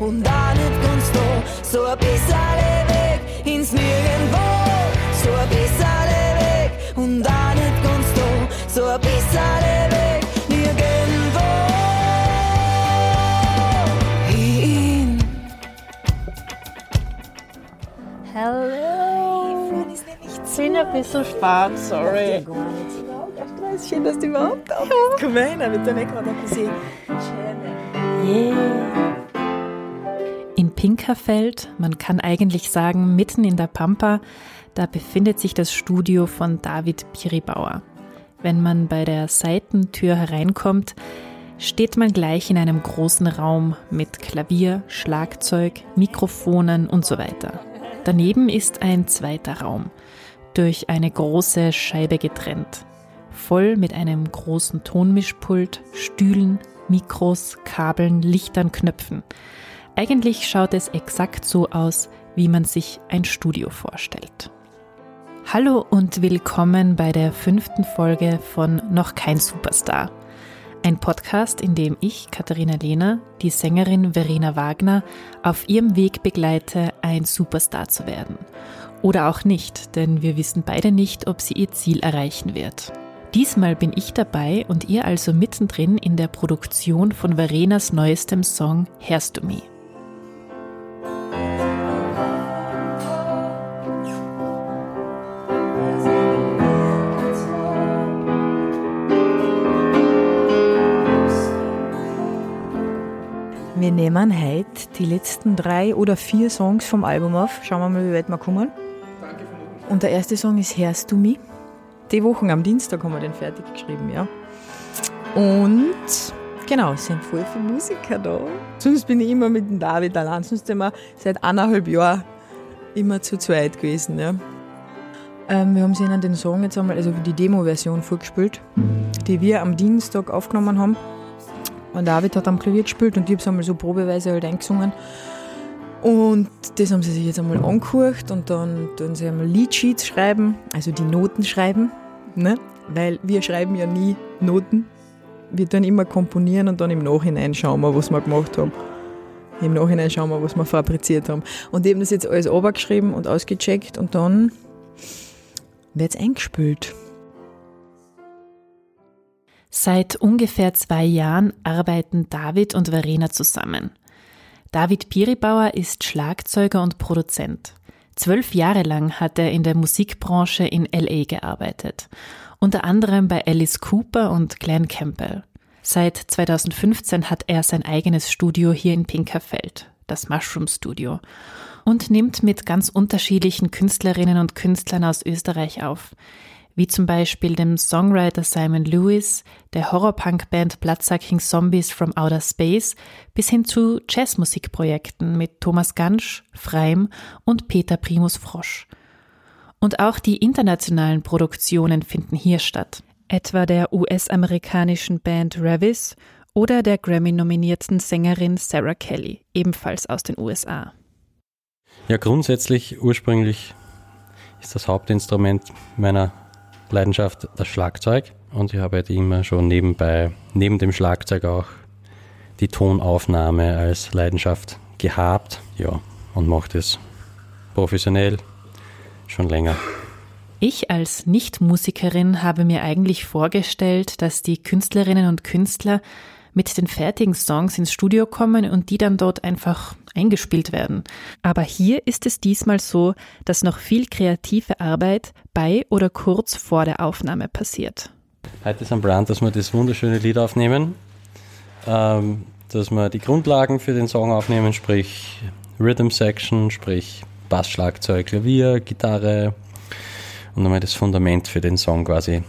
und auch nicht ganz da. So ein bisschen Weg ins Nirgendwo, so ein bisschen Weg und auch nicht ganz da. So ein bisschen Weg nirgendwo. Hin. Hallo. Ich bin ein bisschen spät, sorry. Schön, dass du überhaupt da bist. Komm rein, wir tun eh gerade ein bisschen. Yeah. In Pinkerfeld, man kann eigentlich sagen mitten in der Pampa, da befindet sich das Studio von David Piribauer. Wenn man bei der Seitentür hereinkommt, steht man gleich in einem großen Raum mit Klavier, Schlagzeug, Mikrofonen und so weiter. Daneben ist ein zweiter Raum, durch eine große Scheibe getrennt, voll mit einem großen Tonmischpult, Stühlen, Mikros, Kabeln, Lichtern, Knöpfen. Eigentlich schaut es exakt so aus, wie man sich ein Studio vorstellt. Hallo und willkommen bei der fünften Folge von Noch kein Superstar. Ein Podcast, in dem ich, Katharina Lehner, die Sängerin Verena Wagner auf ihrem Weg begleite, ein Superstar zu werden. Oder auch nicht, denn wir wissen beide nicht, ob sie ihr Ziel erreichen wird. Diesmal bin ich dabei und ihr also mittendrin in der Produktion von Verenas neuestem Song Herst du mir. Nehmen heute die letzten drei oder vier Songs vom Album auf. Schauen wir mal, wie weit wir kommen. Und der erste Song ist Hörst du mich? Die Wochen am Dienstag haben wir den fertig geschrieben, ja. Und genau, es sind voll viele Musiker da. Sonst bin ich immer mit dem David allein, sonst sind wir seit eineinhalb Jahren immer zu zweit gewesen, ja. Ähm, wir haben ihnen den Song jetzt einmal, also die Demo-Version vorgespielt, die wir am Dienstag aufgenommen haben. Und David hat am Klavier gespielt und ich habe es einmal so probeweise halt eingesungen. Und das haben sie sich jetzt einmal angehört und dann tun sie einmal Leadsheets schreiben, also die Noten schreiben, ne? weil wir schreiben ja nie Noten. Wir tun immer komponieren und dann im Nachhinein schauen wir, was wir gemacht haben. Im Nachhinein schauen wir, was wir fabriziert haben. Und die haben das jetzt alles runtergeschrieben und ausgecheckt und dann wird es eingespielt. Seit ungefähr zwei Jahren arbeiten David und Verena zusammen. David Piribauer ist Schlagzeuger und Produzent. Zwölf Jahre lang hat er in der Musikbranche in LA gearbeitet, unter anderem bei Alice Cooper und Glenn Campbell. Seit 2015 hat er sein eigenes Studio hier in Pinkerfeld, das Mushroom Studio, und nimmt mit ganz unterschiedlichen Künstlerinnen und Künstlern aus Österreich auf, wie zum Beispiel dem Songwriter Simon Lewis, der Horrorpunk-Band Bloodsucking Zombies from Outer Space bis hin zu Jazzmusikprojekten mit Thomas Gansch, Freim und Peter Primus Frosch. Und auch die internationalen Produktionen finden hier statt, etwa der US-amerikanischen Band Ravis oder der Grammy-nominierten Sängerin Sarah Kelly, ebenfalls aus den USA. Ja, grundsätzlich ursprünglich ist das Hauptinstrument meiner Leidenschaft das Schlagzeug und ich habe halt immer schon nebenbei, neben dem Schlagzeug auch die Tonaufnahme als Leidenschaft gehabt. Ja, und mache das professionell schon länger. Ich als Nichtmusikerin habe mir eigentlich vorgestellt, dass die Künstlerinnen und Künstler mit den fertigen Songs ins Studio kommen und die dann dort einfach eingespielt werden. Aber hier ist es diesmal so, dass noch viel kreative Arbeit bei oder kurz vor der Aufnahme passiert. Heute ist ein Plan, dass wir das wunderschöne Lied aufnehmen, ähm, dass wir die Grundlagen für den Song aufnehmen, sprich Rhythm Section, sprich Bass, Schlagzeug, Klavier, Gitarre und einmal das Fundament für den Song quasi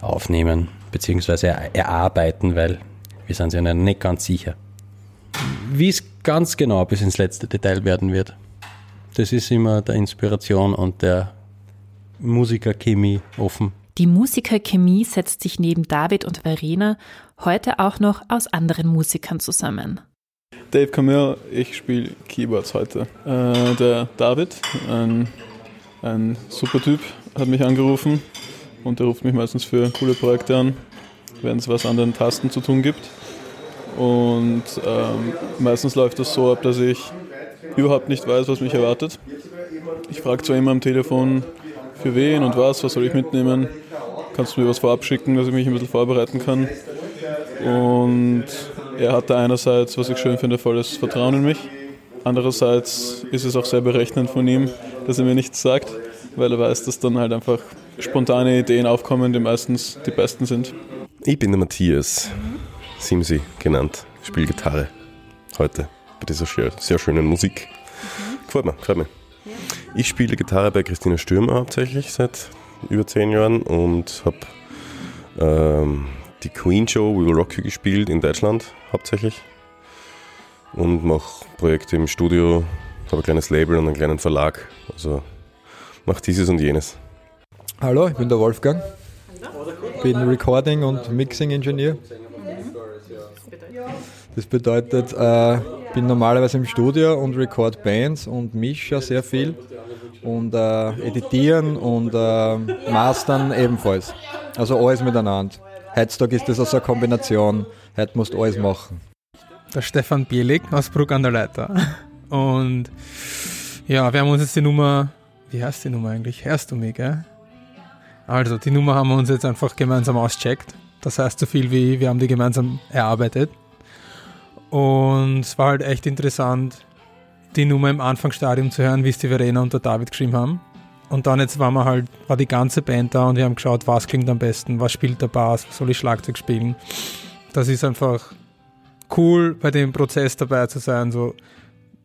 aufnehmen bzw. erarbeiten, weil wir sind ja nicht ganz sicher, wie es ganz genau bis ins letzte Detail werden wird. Das ist immer der Inspiration und der Musikerchemie offen. Die Musikerchemie setzt sich neben David und Verena heute auch noch aus anderen Musikern zusammen. Dave, her, ich spiele Keyboards heute. Äh, der David, ein, ein super Typ, hat mich angerufen und der ruft mich meistens für coole Projekte an, wenn es was an den Tasten zu tun gibt. Und ähm, meistens läuft das so ab, dass ich überhaupt nicht weiß, was mich erwartet. Ich frage zwar immer am Telefon, für wen und was, was soll ich mitnehmen. Kannst du mir was vorab schicken, dass ich mich ein bisschen vorbereiten kann. Und er hatte einerseits, was ich schön finde, volles Vertrauen in mich. Andererseits ist es auch sehr berechnend von ihm, dass er mir nichts sagt, weil er weiß, dass dann halt einfach spontane Ideen aufkommen, die meistens die besten sind. Ich bin der Matthias, Simsi genannt, spiele Gitarre heute bei dieser sehr schönen Musik. Gefällt mir, gefällt mir. Ich spiele Gitarre bei Christina Stürmer hauptsächlich seit über zehn Jahren und habe ähm, die Queen Show We Will Rock You gespielt in Deutschland hauptsächlich und mache Projekte im Studio, habe ein kleines Label und einen kleinen Verlag. Also mache dieses und jenes. Hallo, ich bin der Wolfgang. Bin Recording und Mixing Engineer. Das bedeutet, äh, bin normalerweise im Studio und record Bands und mische sehr viel und äh, editieren und äh, mastern ebenfalls. Also alles miteinander. Heutzutage ist das also eine Kombination. Heute musst du alles machen. Der Stefan Bielik aus Bruck an der Leiter. Und ja, wir haben uns jetzt die Nummer, wie heißt die Nummer eigentlich? Hörst du mich, gell? Also, die Nummer haben wir uns jetzt einfach gemeinsam auscheckt. Das heißt so viel wie, wir haben die gemeinsam erarbeitet. Und es war halt echt interessant, die Nummer im Anfangsstadium zu hören, wie es die Verena und der David geschrieben haben. Und dann jetzt war man halt, war die ganze Band da und wir haben geschaut, was klingt am besten, was spielt der Bass, was soll ich Schlagzeug spielen. Das ist einfach cool, bei dem Prozess dabei zu sein. So,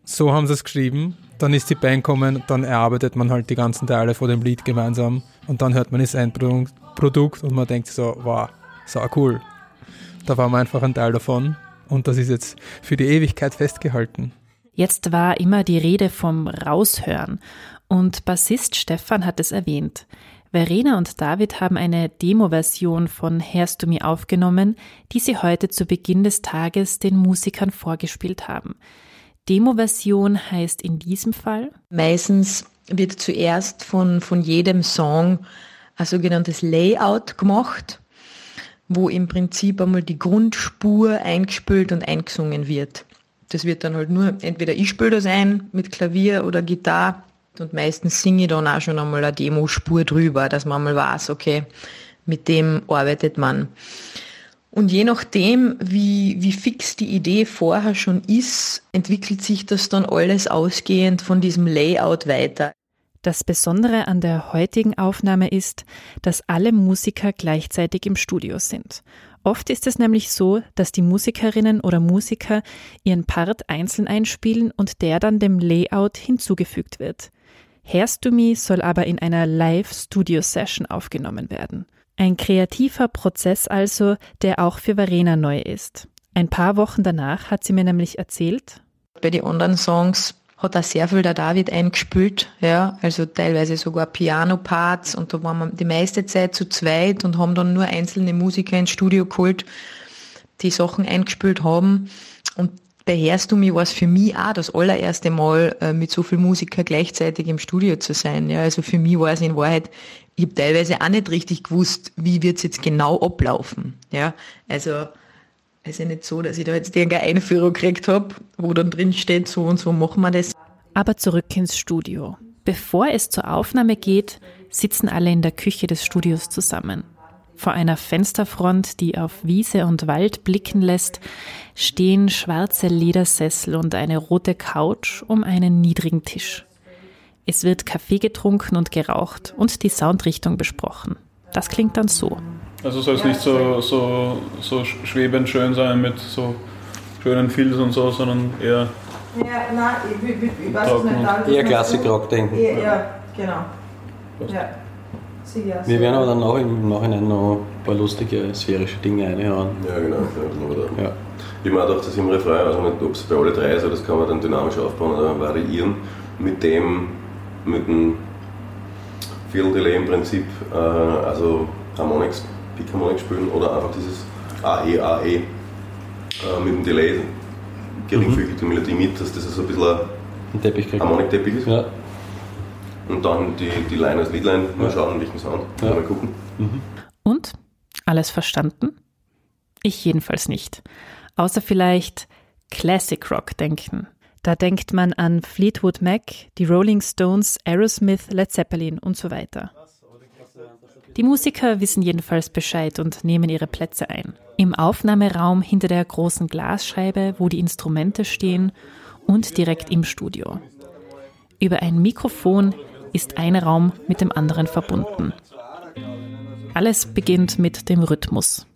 so haben sie es geschrieben, dann ist die Band gekommen, dann erarbeitet man halt die ganzen Teile vor dem Lied gemeinsam und dann hört man das Endprodukt und man denkt so, wow, so cool. Da war man einfach ein Teil davon und das ist jetzt für die Ewigkeit festgehalten. Jetzt war immer die Rede vom Raushören und Bassist Stefan hat es erwähnt. Verena und David haben eine Demo-Version von Hörst du mir aufgenommen, die sie heute zu Beginn des Tages den Musikern vorgespielt haben. Demo-Version heißt in diesem Fall? Meistens wird zuerst von, von jedem Song ein sogenanntes Layout gemacht, wo im Prinzip einmal die Grundspur eingespielt und eingesungen wird. Das wird dann halt nur, entweder ich spiele das ein mit Klavier oder Gitarre und meistens singe ich dann auch schon einmal eine Demospur drüber, dass man mal weiß, okay, mit dem arbeitet man. Und je nachdem, wie, wie fix die Idee vorher schon ist, entwickelt sich das dann alles ausgehend von diesem Layout weiter. Das Besondere an der heutigen Aufnahme ist, dass alle Musiker gleichzeitig im Studio sind. Oft ist es nämlich so, dass die Musikerinnen oder Musiker ihren Part einzeln einspielen und der dann dem Layout hinzugefügt wird. Mich soll aber in einer Live-Studio-Session aufgenommen werden. Ein kreativer Prozess also, der auch für Verena neu ist. Ein paar Wochen danach hat sie mir nämlich erzählt. Bei den anderen Songs hat er sehr viel der David eingespielt, ja, also teilweise sogar Piano-Parts und da waren wir die meiste Zeit zu zweit und haben dann nur einzelne Musiker ins Studio geholt, die Sachen eingespielt haben und beherrst du mich, war es für mich auch das allererste Mal, äh, mit so vielen Musikern gleichzeitig im Studio zu sein. Ja, also für mich war es in Wahrheit, ich habe teilweise auch nicht richtig gewusst, wie wird's jetzt genau ablaufen. Ja, also es ist ja nicht so, dass ich da jetzt irgendeine Einführung gekriegt habe, wo dann drin steht, so und so machen wir das. Aber zurück ins Studio. Bevor es zur Aufnahme geht, sitzen alle in der Küche des Studios zusammen. Vor einer Fensterfront, die auf Wiese und Wald blicken lässt, stehen schwarze Ledersessel und eine rote Couch um einen niedrigen Tisch. Es wird Kaffee getrunken und geraucht und die Soundrichtung besprochen. Das klingt dann so. Also soll es nicht so, so, so schwebend schön sein mit so schönen Filz und so, sondern eher. Ja, nein, ich, ich, ich weiß es nicht. Eher Klassik-Rock denken. Ja, genau. Ja. Wir werden aber dann auch im Nachhinein noch ein paar lustige sphärische Dinge reinhauen. Ja, genau. Ja, ja. Ich meine auch, dass im Refrain, also nicht, ob es bei alle drei ist, das kann man dann dynamisch aufbauen oder variieren mit dem, mit dem Field Delay im Prinzip, äh, also Harmonics, Pick Harmonics spielen oder einfach dieses AE, AE äh, mit dem Delay geringfügig die Melodie mit, dass das so ein bisschen ein Teppich Harmonik-Teppich ist. Ja. Und dann die, die Line als Leadline, mal schauen, welchen Sound, ja. mal gucken. Mhm. Und? Alles verstanden? Ich jedenfalls nicht. außer vielleicht Classic Rock denken. Da denkt man an Fleetwood Mac, die Rolling Stones, Aerosmith, Led Zeppelin und so weiter. Die Musiker wissen jedenfalls Bescheid und nehmen ihre Plätze ein. Im Aufnahmeraum hinter der großen Glasscheibe, wo die Instrumente stehen und direkt im Studio. Über ein Mikrofon ist ein Raum mit dem anderen verbunden. Alles beginnt mit dem Rhythmus.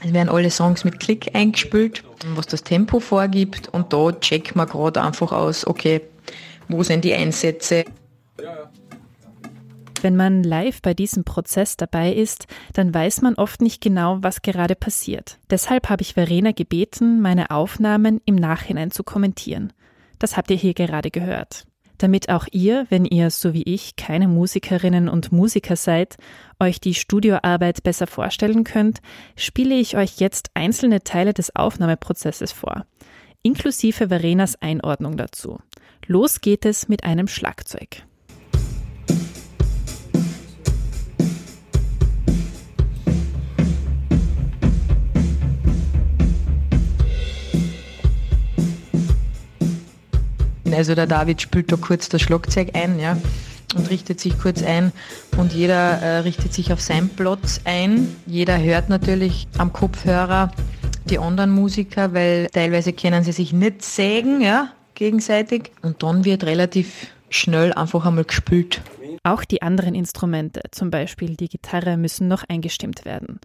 Es werden alle Songs mit Klick eingespielt, was das Tempo vorgibt und da checkt man gerade einfach aus, okay, wo sind die Einsätze. Wenn man live bei diesem Prozess dabei ist, dann weiß man oft nicht genau, was gerade passiert. Deshalb habe ich Verena gebeten, meine Aufnahmen im Nachhinein zu kommentieren. Das habt ihr hier gerade gehört damit auch ihr, wenn ihr so wie ich keine Musikerinnen und Musiker seid, euch die Studioarbeit besser vorstellen könnt, spiele ich euch jetzt einzelne Teile des Aufnahmeprozesses vor, inklusive Verenas Einordnung dazu. Los geht es mit einem Schlagzeug. Also der David spielt da kurz das Schlagzeug ein, ja, und richtet sich kurz ein und jeder äh, richtet sich auf seinen Platz ein. Jeder hört natürlich am Kopfhörer die anderen Musiker, weil teilweise können sie sich nicht sägen, ja, gegenseitig. Und dann wird relativ schnell einfach einmal gespielt. Auch die anderen Instrumente, zum Beispiel die Gitarre, müssen noch eingestimmt werden.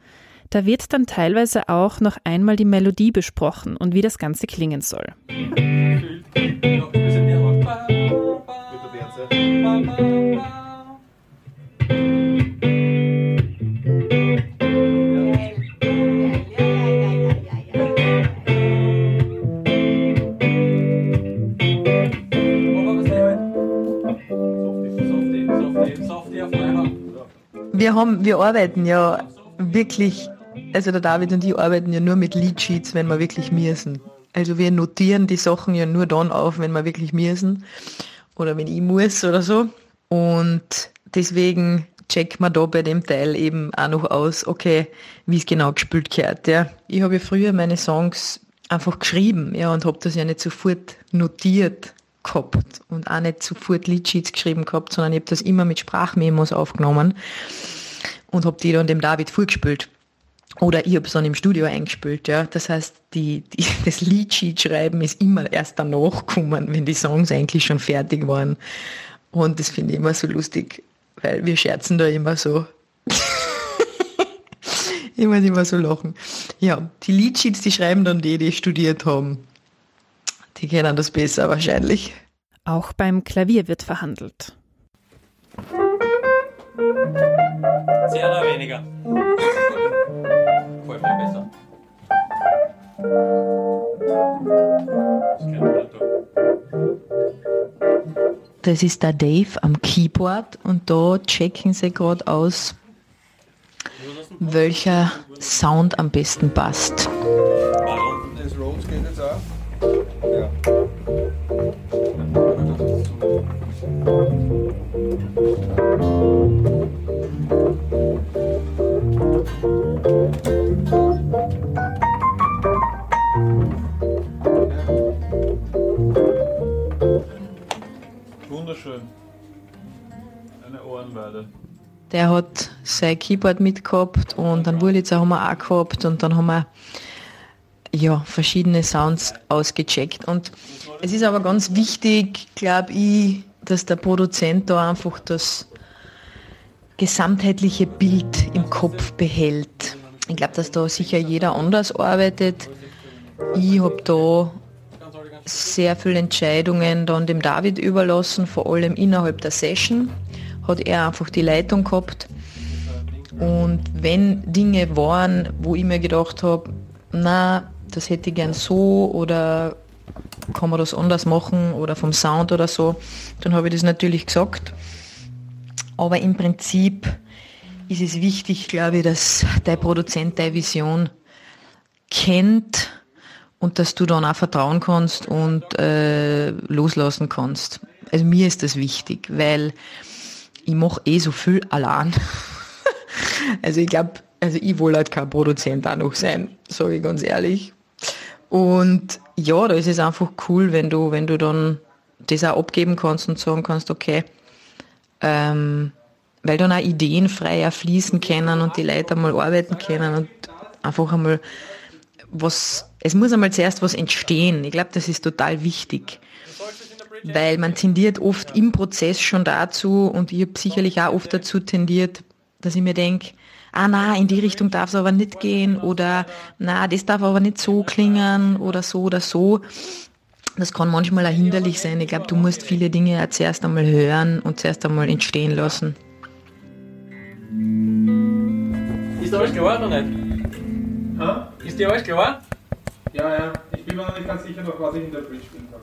Da wird dann teilweise auch noch einmal die Melodie besprochen und wie das Ganze klingen soll. Wir haben, wir arbeiten ja wirklich, also der David und ich arbeiten ja nur mit Leadsheets, wenn wir wirklich müssen. Also wir notieren die Sachen ja nur dann auf, wenn wir wirklich müssen oder wenn ich muss oder so. Und deswegen checkt man da bei dem Teil eben auch noch aus, okay, wie es genau gespielt gehört. Ja. Ich habe ja früher meine Songs einfach geschrieben, ja, und habe das ja nicht sofort notiert gehabt und auch nicht sofort Leadsheets geschrieben gehabt, sondern ich habe das immer mit Sprachmemos aufgenommen und habe die dann dem David vorgespielt. Oder ich habe es dann im Studio eingespielt, ja. Das heißt, die, die, das Leadsheet schreiben ist immer erst danach gekommen, wenn die Songs eigentlich schon fertig waren. Und das finde ich immer so lustig, weil wir scherzen da immer so. ich muss immer so lachen. Ja, die Leadsheets, die schreiben dann die, die studiert haben. Die kennen das besser wahrscheinlich. Auch beim Klavier wird verhandelt. Sehr oder weniger? Das ist der Dave am Keyboard und da checken sie gerade aus, welcher Sound am besten passt. Wunderschön. Eine Ohrenweide. Der hat sein Keyboard mitgehabt und Wurlitzer haben wir auch gehabt und dann haben wir ja, verschiedene Sounds ausgecheckt. Und es ist aber ganz wichtig, glaube ich, dass der Produzent da einfach das gesamtheitliche Bild im Kopf behält. Ich glaube, dass da sicher jeder anders arbeitet. Ich habe da sehr viele Entscheidungen dann dem David überlassen, vor allem innerhalb der Session hat er einfach die Leitung gehabt. Und wenn Dinge waren, wo ich mir gedacht habe, na, das hätte ich gern so oder kann man das anders machen oder vom Sound oder so, dann habe ich das natürlich gesagt. Aber im Prinzip ist es wichtig, glaube ich, dass der Produzent deine Vision kennt und dass du dann auch vertrauen kannst und äh, loslassen kannst. Also mir ist das wichtig, weil ich mache eh so viel allein. also ich glaube, also ich will halt kein Produzent auch noch sein, sage ich ganz ehrlich. Und ja, da ist es einfach cool, wenn du, wenn du dann das auch abgeben kannst und sagen kannst, okay, ähm, weil dann auch Ideen freier fließen können und die Leute einmal arbeiten können und einfach einmal was, es muss einmal zuerst was entstehen. Ich glaube, das ist total wichtig. Weil man tendiert oft im Prozess schon dazu und ich habe sicherlich auch oft dazu tendiert, dass ich mir denke, ah na, in die Richtung darf es aber nicht gehen oder na, das darf aber nicht so klingen oder so oder so. Das kann manchmal auch hinderlich sein. Ich glaube, du musst viele Dinge ja zuerst einmal hören und zuerst einmal entstehen lassen. Ist alles klar oder nicht? Ha? Ist dir alles klar? Ja, ja. Ich bin mir noch nicht ganz sicher, noch was ich in der Bridge spielen kann.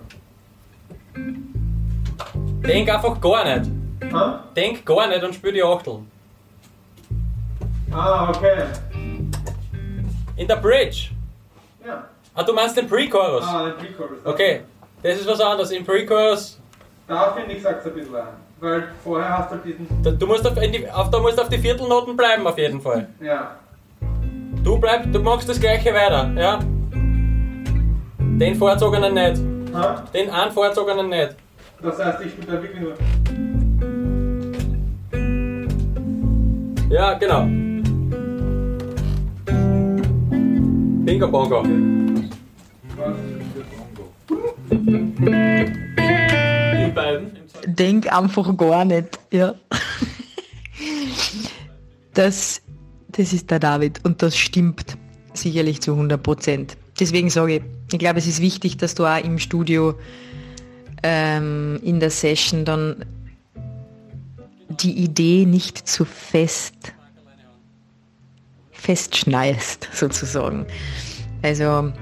Denk einfach gar nicht. Ha? Denk gar nicht und spiel die Achtel. Ah, okay. In der Bridge. Ja. Ah, du meinst den Pre-Chorus? Ah, den Pre-Chorus. Okay. Das ist was anderes. Im Pre-Chorus. Da finde ich, sag's ein bisschen ein. Weil vorher hast du diesen. Du musst auf, die, auf, da musst auf die Viertelnoten bleiben, auf jeden Fall. Ja. Du bleibst, du machst das gleiche weiter, ja? Den vorzogenen nicht. Ha? Den einen vorzogenen nicht. Das heißt, ich spiele da wirklich nur. Ja, genau. Bingo Bongo. Die beiden. Denk einfach gar nicht, ja. Das, das ist der David und das stimmt sicherlich zu 100 Prozent. Deswegen sage ich, ich glaube, es ist wichtig, dass du auch im Studio ähm, in der Session dann die Idee nicht zu fest festschneidest, sozusagen. Also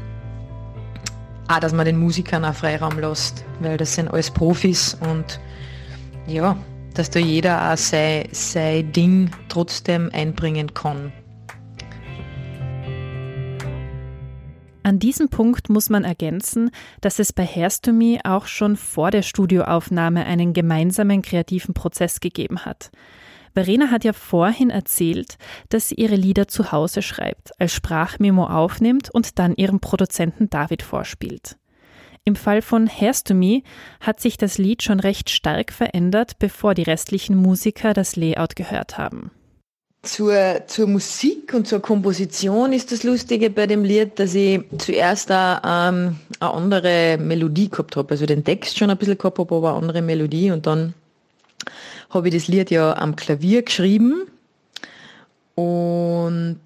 auch, dass man den Musikern auch Freiraum lässt, weil das sind alles Profis und ja, dass da jeder auch sein, sein Ding trotzdem einbringen kann. An diesem Punkt muss man ergänzen, dass es bei Hairs auch schon vor der Studioaufnahme einen gemeinsamen kreativen Prozess gegeben hat. Verena hat ja vorhin erzählt, dass sie ihre Lieder zu Hause schreibt, als Sprachmemo aufnimmt und dann ihrem Produzenten David vorspielt. Im Fall von Hairs to Me hat sich das Lied schon recht stark verändert, bevor die restlichen Musiker das Layout gehört haben. Zur, zur Musik und zur Komposition ist das Lustige bei dem Lied, dass ich zuerst auch, ähm, eine andere Melodie gehabt habe. Also den Text schon ein bisschen gehabt habe, aber eine andere Melodie. Und dann habe ich das Lied ja am Klavier geschrieben und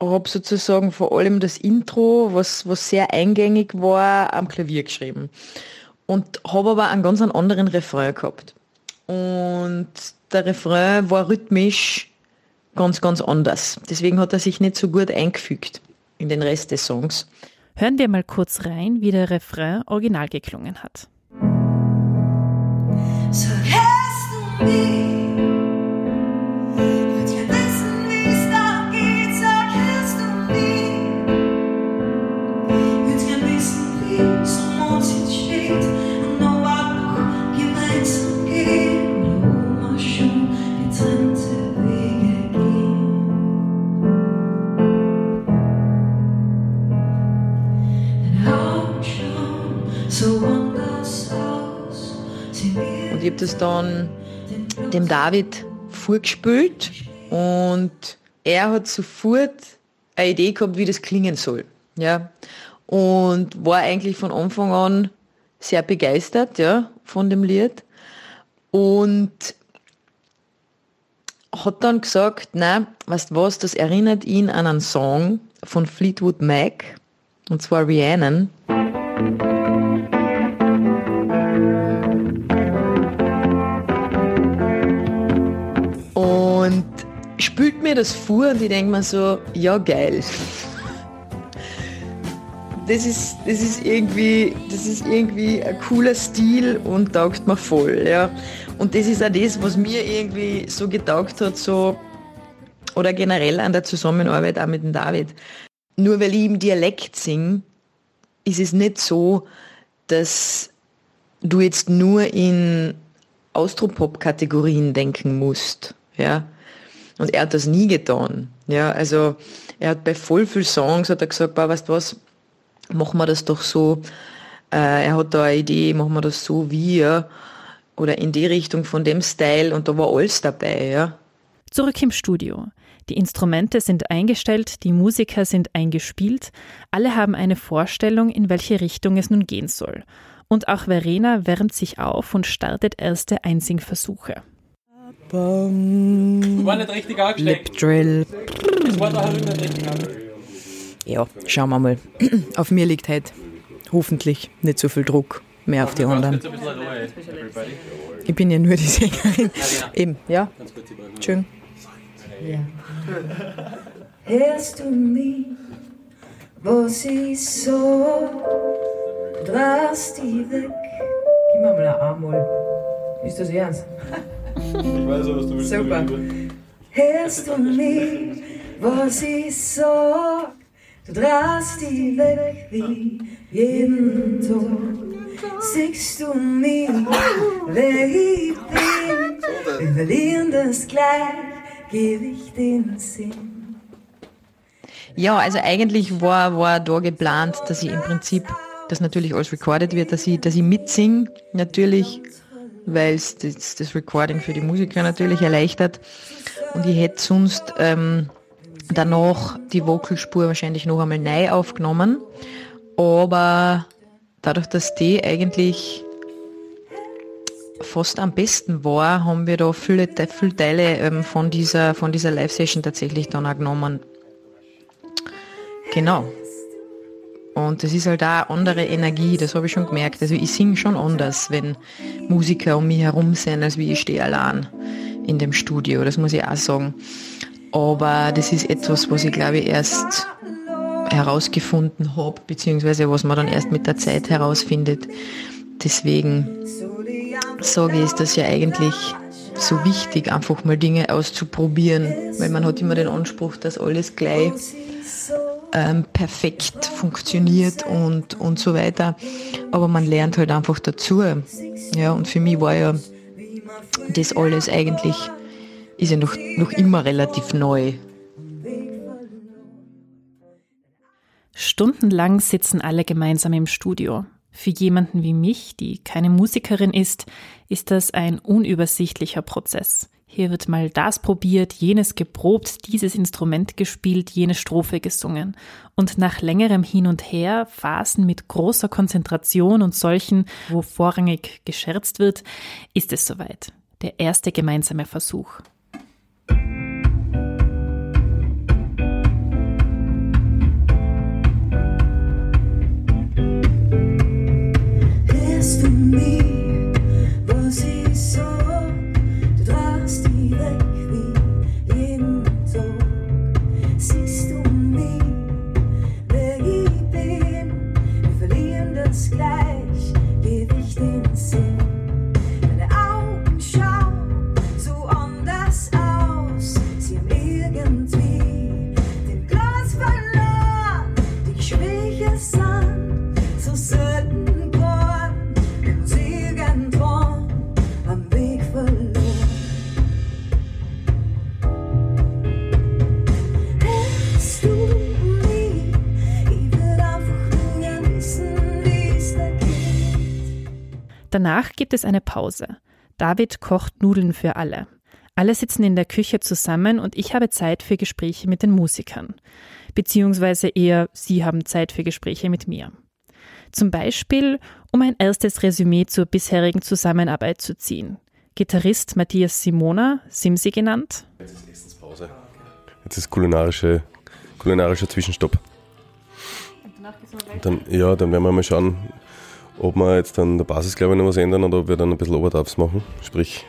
habe sozusagen vor allem das Intro, was, was sehr eingängig war, am Klavier geschrieben. Und habe aber einen ganz anderen Refrain gehabt. Und der Refrain war rhythmisch ganz, ganz anders. Deswegen hat er sich nicht so gut eingefügt in den Rest des Songs. Hören wir mal kurz rein, wie der Refrain original geklungen hat. So habe das dann dem David vorgespielt und er hat sofort eine Idee gehabt, wie das klingen soll. Ja. Und war eigentlich von Anfang an sehr begeistert, ja, von dem Lied. Und hat dann gesagt, na, weißt was, das erinnert ihn an einen Song von Fleetwood Mac, und zwar Rhiannon. Spült mir das vor und ich denke mir so, ja geil. Das ist, das ist irgendwie, das ist irgendwie ein cooler Stil und taugt mir voll, ja. Und das ist auch das, was mir irgendwie so getaugt hat, so, oder generell an der Zusammenarbeit auch mit dem David. Nur weil ich im Dialekt singe, ist es nicht so, dass du jetzt nur in Austropop-Kategorien denken musst, ja. Und er hat das nie getan, ja. Also, er hat bei voll viel Songs hat er gesagt, boah, weißt was, machen wir das doch so. Äh, er hat da eine Idee, machen wir das so wie, ja. Oder in die Richtung von dem Style und da war alles dabei, ja. Zurück im Studio. Die Instrumente sind eingestellt, die Musiker sind eingespielt, alle haben eine Vorstellung, in welche Richtung es nun gehen soll. Und auch Verena wärmt sich auf und startet erste Einsingversuche. War nicht richtig angesteckt. Lip Drill. Das war da nicht richtig angesteckt. Ja, schauen wir mal. auf mir liegt halt hoffentlich nicht so viel Druck mehr auf die anderen. Ich bin ja nur die Sängerin. Eben, ja. Schön. Hörst du mich, was ich so dich weg? Gib mir mal ein Einmal. Ist das ernst? Ich weiß auch, was du willst. Super. Hörst du mich, was ich sag? Du drehst dich weg wie jeden Tag. Siehst du mich, wer ich bin? Wir verlieren das Gleichgewicht in Sinn. Ja, also eigentlich war, war da geplant, dass ich im Prinzip, dass natürlich alles recorded wird, dass ich, dass ich mitsinge, natürlich, weil es das, das Recording für die Musiker natürlich erleichtert. Und ich hätte sonst ähm, danach die Vocalspur wahrscheinlich noch einmal neu aufgenommen. Aber dadurch, dass die eigentlich fast am besten war, haben wir da viele, viele Teile ähm, von dieser, von dieser Live-Session tatsächlich dann auch genommen. Genau. Und das ist halt eine andere Energie, das habe ich schon gemerkt. Also ich singe schon anders, wenn Musiker um mich herum sind, als wie ich stehe allein in dem Studio, das muss ich auch sagen. Aber das ist etwas, was ich glaube ich erst herausgefunden habe, beziehungsweise was man dann erst mit der Zeit herausfindet. Deswegen sage ich, ist das ja eigentlich so wichtig, einfach mal Dinge auszuprobieren, weil man hat immer den Anspruch, dass alles gleich ähm, perfekt funktioniert und, und so weiter. Aber man lernt halt einfach dazu. Ja, und für mich war ja das alles eigentlich, ist ja noch, noch immer relativ neu. Stundenlang sitzen alle gemeinsam im Studio. Für jemanden wie mich, die keine Musikerin ist, ist das ein unübersichtlicher Prozess. Hier wird mal das probiert, jenes geprobt, dieses Instrument gespielt, jene Strophe gesungen. Und nach längerem Hin und Her, Phasen mit großer Konzentration und solchen, wo vorrangig gescherzt wird, ist es soweit. Der erste gemeinsame Versuch. Danach gibt es eine Pause. David kocht Nudeln für alle. Alle sitzen in der Küche zusammen und ich habe Zeit für Gespräche mit den Musikern. Beziehungsweise eher, sie haben Zeit für Gespräche mit mir. Zum Beispiel, um ein erstes Resümee zur bisherigen Zusammenarbeit zu ziehen. Gitarrist Matthias Simona, Simsi genannt, Pause. Jetzt ist kulinarische, kulinarischer Zwischenstopp. Und dann, ja, dann werden wir mal schauen, ob wir jetzt an der Basis, glaube ich, noch was ändern oder ob wir dann ein bisschen Overdubs machen. Sprich,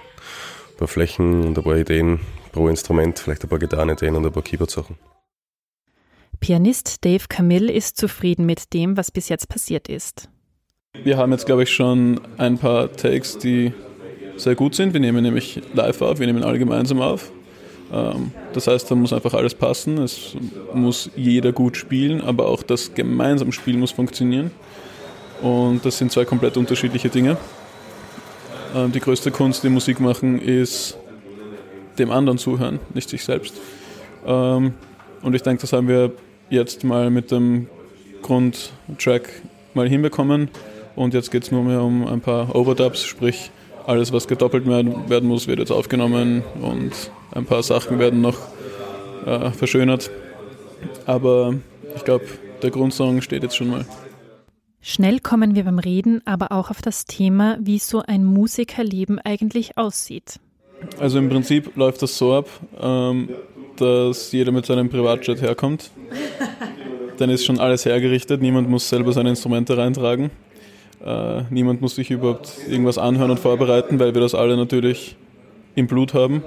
ein paar Flächen und ein paar Ideen pro Instrument, vielleicht ein paar Gitarrenideen und ein paar Keyboard-Sachen. Pianist Dave Camille ist zufrieden mit dem, was bis jetzt passiert ist. Wir haben jetzt, glaube ich, schon ein paar Takes, die sehr gut sind. Wir nehmen nämlich live auf, wir nehmen alle gemeinsam auf. Ähm, das heißt, da muss einfach alles passen, es muss jeder gut spielen, aber auch das gemeinsame Spiel muss funktionieren. Und das sind zwei komplett unterschiedliche Dinge. Ähm, die größte Kunst im Musikmachen ist dem anderen zuhören, nicht sich selbst. Ähm, und ich denke, das haben wir jetzt mal mit dem Grundtrack mal hinbekommen. Und jetzt geht es nur mehr um ein paar Overdubs, sprich alles, was gedoppelt werden muss, wird jetzt aufgenommen und ein paar Sachen werden noch äh, verschönert. Aber ich glaube, der Grundsong steht jetzt schon mal. Schnell kommen wir beim Reden aber auch auf das Thema, wie so ein Musikerleben eigentlich aussieht. Also im Prinzip läuft das so ab, ähm, dass jeder mit seinem Privatjet herkommt. Dann ist schon alles hergerichtet, niemand muss selber seine Instrumente reintragen. Äh, niemand muss sich überhaupt irgendwas anhören und vorbereiten, weil wir das alle natürlich im Blut haben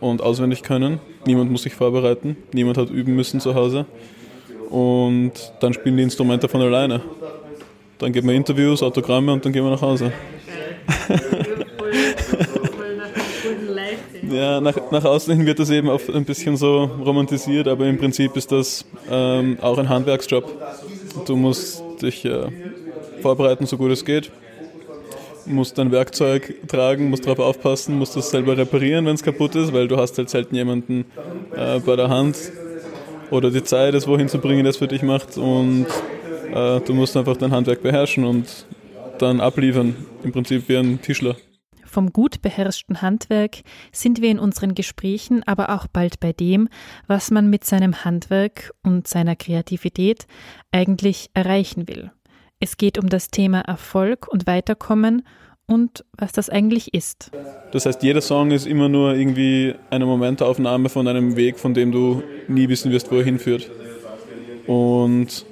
und auswendig können. Niemand muss sich vorbereiten, niemand hat üben müssen zu Hause. Und dann spielen die Instrumente von alleine. Dann geben wir Interviews, Autogramme und dann gehen wir nach Hause. ja, nach, nach außen hin wird das eben oft ein bisschen so romantisiert, aber im Prinzip ist das ähm, auch ein Handwerksjob. Du musst dich äh, vorbereiten, so gut es geht. Musst dein Werkzeug tragen, musst darauf aufpassen, musst das selber reparieren, wenn es kaputt ist, weil du hast halt selten jemanden äh, bei der Hand oder die Zeit, es wohin zu bringen, das für dich macht und äh, du musst einfach dein Handwerk beherrschen und dann abliefern, im Prinzip wie ein Tischler. Vom gut beherrschten Handwerk sind wir in unseren Gesprächen aber auch bald bei dem, was man mit seinem Handwerk und seiner Kreativität eigentlich erreichen will. Es geht um das Thema Erfolg und Weiterkommen und was das eigentlich ist. Das heißt, jeder Song ist immer nur irgendwie eine Momentaufnahme von einem Weg, von dem du nie wissen wirst, wo er hinführt. Und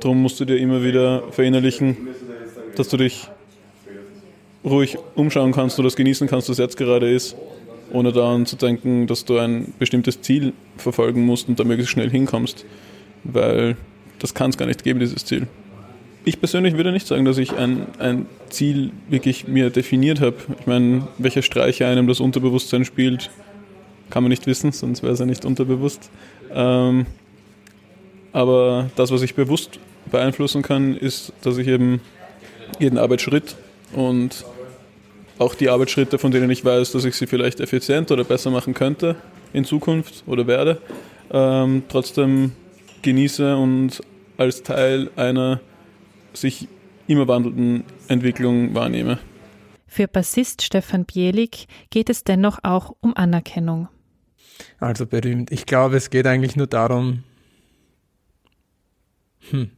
darum musst du dir immer wieder verinnerlichen, dass du dich ruhig umschauen kannst oder das genießen kannst, was jetzt gerade ist, ohne daran zu denken, dass du ein bestimmtes Ziel verfolgen musst und da möglichst schnell hinkommst, weil das kann es gar nicht geben, dieses Ziel. Ich persönlich würde nicht sagen, dass ich ein, ein Ziel wirklich mir definiert habe. Ich meine, welche Streiche einem das Unterbewusstsein spielt, kann man nicht wissen, sonst wäre es ja nicht unterbewusst. Ähm, aber das, was ich bewusst beeinflussen kann, ist, dass ich eben jeden Arbeitsschritt und auch die Arbeitsschritte, von denen ich weiß, dass ich sie vielleicht effizienter oder besser machen könnte in Zukunft oder werde, ähm, trotzdem genieße und als Teil einer sich immer wandelnden Entwicklung wahrnehme. Für Bassist Stefan Bielik geht es dennoch auch um Anerkennung. Also berühmt. Ich glaube, es geht eigentlich nur darum, hm,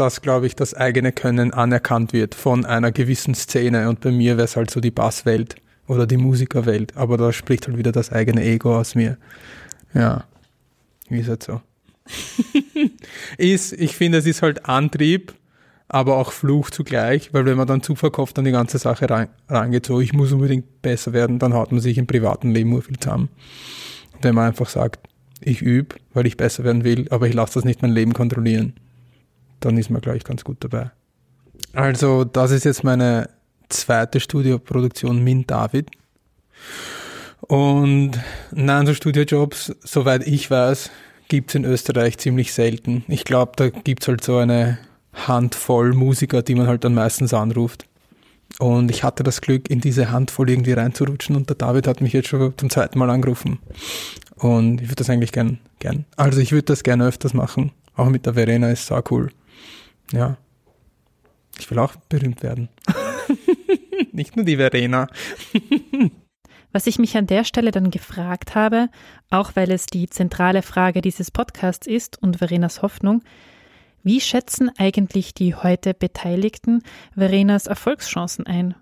dass, glaube ich, das eigene Können anerkannt wird von einer gewissen Szene. Und bei mir wäre es halt so die Basswelt oder die Musikerwelt. Aber da spricht halt wieder das eigene Ego aus mir. Ja, wie ist halt so. ist, ich finde, es ist halt Antrieb, aber auch Fluch zugleich, weil wenn man dann zu verkauft an die ganze Sache rein, reingeht, so ich muss unbedingt besser werden, dann haut man sich im privaten Leben nur viel zusammen. Wenn man einfach sagt, ich übe, weil ich besser werden will, aber ich lasse das nicht mein Leben kontrollieren, dann ist man gleich ganz gut dabei. Also, das ist jetzt meine zweite Studioproduktion mit David. Und nein, so Studiojobs, soweit ich weiß, gibt es in Österreich ziemlich selten. Ich glaube, da gibt es halt so eine Handvoll Musiker, die man halt dann meistens anruft. Und ich hatte das Glück, in diese Handvoll irgendwie reinzurutschen und der David hat mich jetzt schon zum zweiten Mal angerufen. Und ich würde das eigentlich gern, gern. Also ich würde das gerne öfters machen. Auch mit der Verena ist so cool. Ja. Ich will auch berühmt werden. Nicht nur die Verena. Was ich mich an der Stelle dann gefragt habe, auch weil es die zentrale Frage dieses Podcasts ist und Verenas Hoffnung, wie schätzen eigentlich die heute Beteiligten Verenas Erfolgschancen ein?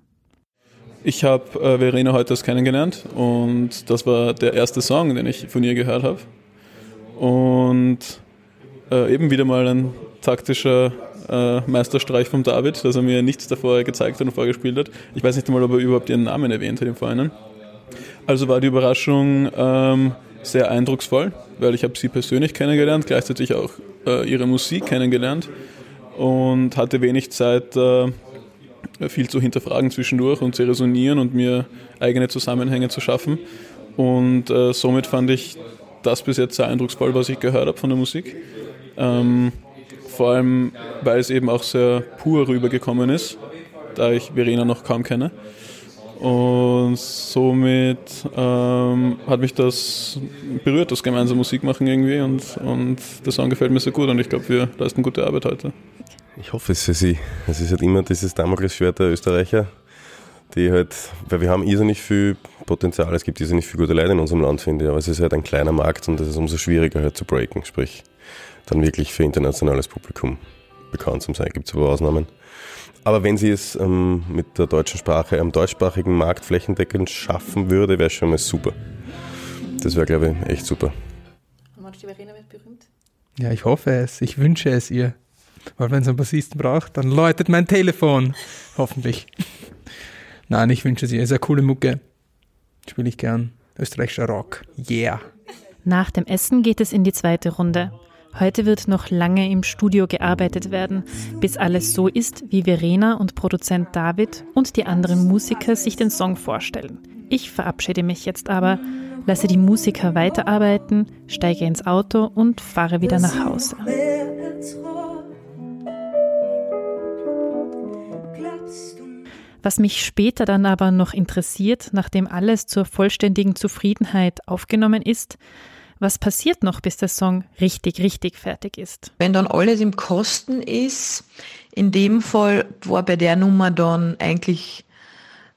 Ich habe äh, Verena heute erst kennengelernt und das war der erste Song, den ich von ihr gehört habe. Und äh, eben wieder mal ein taktischer äh, Meisterstreich vom David, dass er mir nichts davor gezeigt und vorgespielt hat. Ich weiß nicht einmal, ob er überhaupt ihren Namen erwähnt hat im Vorhinein. Also war die Überraschung ähm, sehr eindrucksvoll, weil ich habe sie persönlich kennengelernt, gleichzeitig auch äh, ihre Musik kennengelernt und hatte wenig Zeit, äh, viel zu hinterfragen zwischendurch und zu resonieren und mir eigene Zusammenhänge zu schaffen. Und äh, somit fand ich das bis jetzt sehr eindrucksvoll, was ich gehört habe von der Musik. Ähm, vor allem, weil es eben auch sehr pur rübergekommen ist, da ich Verena noch kaum kenne. Und somit ähm, hat mich das berührt, das gemeinsame Musik machen irgendwie. Und, und der Song gefällt mir sehr gut und ich glaube, wir leisten gute Arbeit heute. Ich hoffe es für Sie. Es ist halt immer dieses Damoklesschwert der Österreicher, die halt, weil wir haben irrsinnig viel Potenzial, es gibt irrsinnig viele gute Leute in unserem Land, finde ich, aber es ist halt ein kleiner Markt und es ist umso schwieriger halt zu breaken, sprich dann wirklich für internationales Publikum bekannt zu sein. Gibt es aber Ausnahmen. Aber wenn sie es ähm, mit der deutschen Sprache am deutschsprachigen Markt flächendeckend schaffen würde, wäre schon mal super. Das wäre, glaube ich, echt super. Und meinst du, die Verena wird berühmt? Ja, ich hoffe es. Ich wünsche es ihr. Weil wenn es einen Bassisten braucht, dann läutet mein Telefon. Hoffentlich. Nein, ich wünsche es ihr. Ist eine coole Mucke. Spiele ich gern. Österreichischer Rock. Yeah. Nach dem Essen geht es in die zweite Runde. Heute wird noch lange im Studio gearbeitet werden, bis alles so ist, wie Verena und Produzent David und die anderen Musiker sich den Song vorstellen. Ich verabschiede mich jetzt aber, lasse die Musiker weiterarbeiten, steige ins Auto und fahre wieder nach Hause. Was mich später dann aber noch interessiert, nachdem alles zur vollständigen Zufriedenheit aufgenommen ist, was passiert noch, bis der Song richtig, richtig fertig ist? Wenn dann alles im Kosten ist, in dem Fall war bei der Nummer dann eigentlich,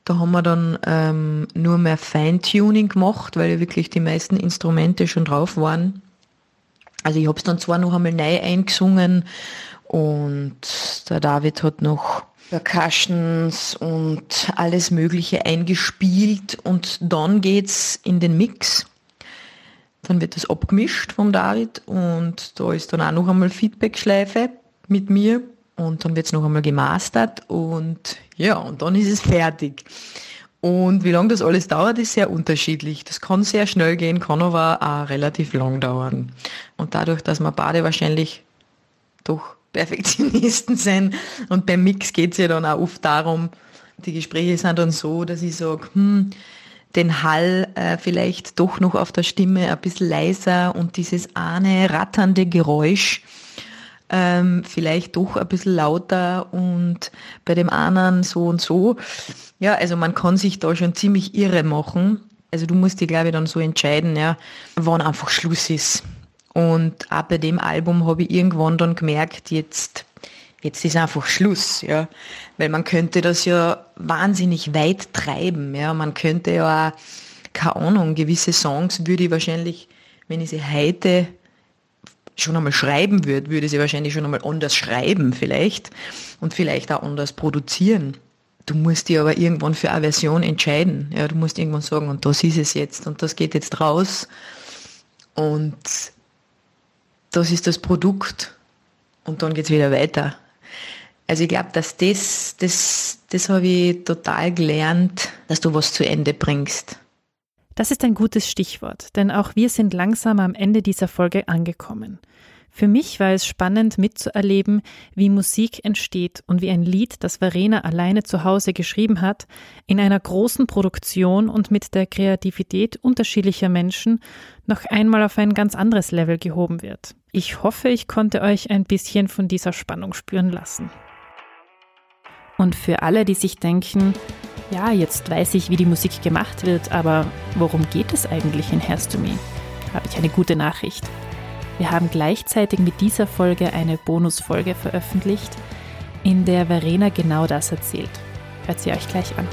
da haben wir dann ähm, nur mehr Feintuning gemacht, weil ja wirklich die meisten Instrumente schon drauf waren. Also ich habe es dann zwar noch einmal neu eingesungen und der David hat noch Percussions und alles Mögliche eingespielt und dann geht's in den Mix. Dann wird das abgemischt vom David und da ist dann auch noch einmal Feedback-Schleife mit mir und dann wird es noch einmal gemastert und ja, und dann ist es fertig. Und wie lange das alles dauert, ist sehr unterschiedlich. Das kann sehr schnell gehen, kann aber auch relativ lang dauern. Und dadurch, dass wir beide wahrscheinlich doch Perfektionisten sind und beim Mix geht es ja dann auch oft darum, die Gespräche sind dann so, dass ich sage, hm, den Hall äh, vielleicht doch noch auf der Stimme ein bisschen leiser und dieses eine ratternde Geräusch ähm, vielleicht doch ein bisschen lauter und bei dem anderen so und so. Ja, also man kann sich da schon ziemlich irre machen. Also du musst dich, glaube ich, dann so entscheiden, ja, wann einfach Schluss ist. Und auch bei dem Album habe ich irgendwann dann gemerkt, jetzt jetzt ist einfach Schluss, ja. Weil man könnte das ja wahnsinnig weit treiben, ja. Man könnte ja auch, keine Ahnung, gewisse Songs würde ich wahrscheinlich, wenn ich sie heute schon einmal schreiben würde, würde sie wahrscheinlich schon einmal anders schreiben vielleicht und vielleicht auch anders produzieren. Du musst dich aber irgendwann für eine Version entscheiden. Ja, du musst irgendwann sagen, und das ist es jetzt und das geht jetzt raus und das ist das Produkt und dann geht's wieder weiter. Also ich glaube, dass das, das, das habe ich total gelernt, dass du was zu Ende bringst. Das ist ein gutes Stichwort, denn auch wir sind langsam am Ende dieser Folge angekommen. Für mich war es spannend mitzuerleben, wie Musik entsteht und wie ein Lied, das Verena alleine zu Hause geschrieben hat, in einer großen Produktion und mit der Kreativität unterschiedlicher Menschen noch einmal auf ein ganz anderes Level gehoben wird. Ich hoffe, ich konnte euch ein bisschen von dieser Spannung spüren lassen. Und für alle, die sich denken, ja, jetzt weiß ich, wie die Musik gemacht wird, aber worum geht es eigentlich in Hairs to Me? Habe ich eine gute Nachricht. Wir haben gleichzeitig mit dieser Folge eine Bonusfolge veröffentlicht, in der Verena genau das erzählt. Hört sie euch gleich an.